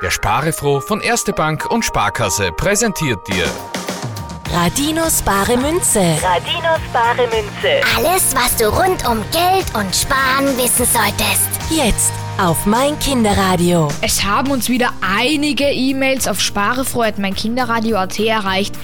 Der Sparefroh von Erste Bank und Sparkasse präsentiert dir Radinos bare Münze. Radinos bare Münze. Alles, was du rund um Geld und Sparen wissen solltest. Jetzt auf mein Kinderradio. Es haben uns wieder einige E-Mails auf sparefroh.meinkinderradio.at erreicht.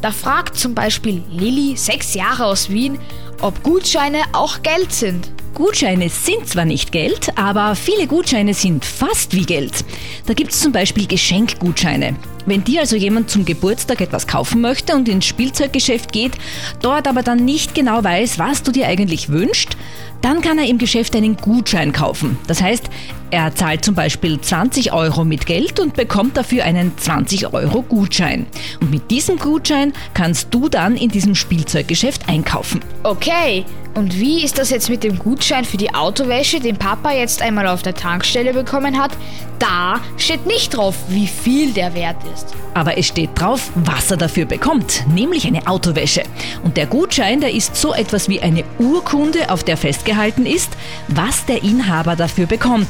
Da fragt zum Beispiel Lilly, sechs Jahre aus Wien, ob Gutscheine auch Geld sind. Gutscheine sind zwar nicht Geld, aber viele Gutscheine sind fast wie Geld. Da gibt es zum Beispiel Geschenkgutscheine. Wenn dir also jemand zum Geburtstag etwas kaufen möchte und ins Spielzeuggeschäft geht, dort aber dann nicht genau weiß, was du dir eigentlich wünschst, dann kann er im Geschäft einen Gutschein kaufen. Das heißt, er zahlt zum Beispiel 20 Euro mit Geld und bekommt dafür einen 20 Euro Gutschein. Und mit diesem Gutschein kannst du dann in diesem Spielzeuggeschäft einkaufen. Okay, und wie ist das jetzt mit dem Gutschein für die Autowäsche, den Papa jetzt einmal auf der Tankstelle bekommen hat? Da steht nicht drauf, wie viel der wert ist. Aber es steht drauf, was er dafür bekommt, nämlich eine Autowäsche. Und der Gutschein, der ist so etwas wie eine Urkunde, auf der festgehalten ist, was der Inhaber dafür bekommt.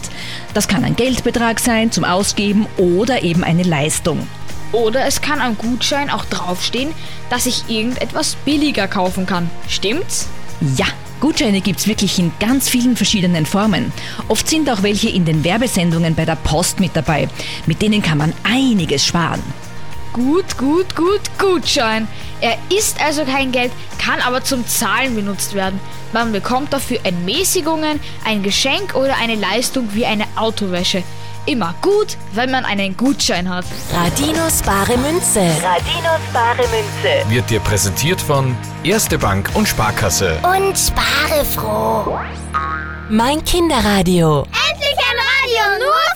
Das kann ein Geldbetrag sein zum Ausgeben oder eben eine Leistung. Oder es kann am Gutschein auch draufstehen, dass ich irgendetwas billiger kaufen kann. Stimmt's? Ja, Gutscheine gibt's wirklich in ganz vielen verschiedenen Formen. Oft sind auch welche in den Werbesendungen bei der Post mit dabei. Mit denen kann man einiges sparen. Gut, gut, gut, Gutschein. Er ist also kein Geld, kann aber zum Zahlen benutzt werden. Man bekommt dafür Entmäßigungen, ein Geschenk oder eine Leistung wie eine Autowäsche. Immer gut, wenn man einen Gutschein hat. Radinos bare Münze. Radinos bare Münze. wird dir präsentiert von Erste Bank und Sparkasse. Und spare froh. Mein Kinderradio. Endlich ein Radio nur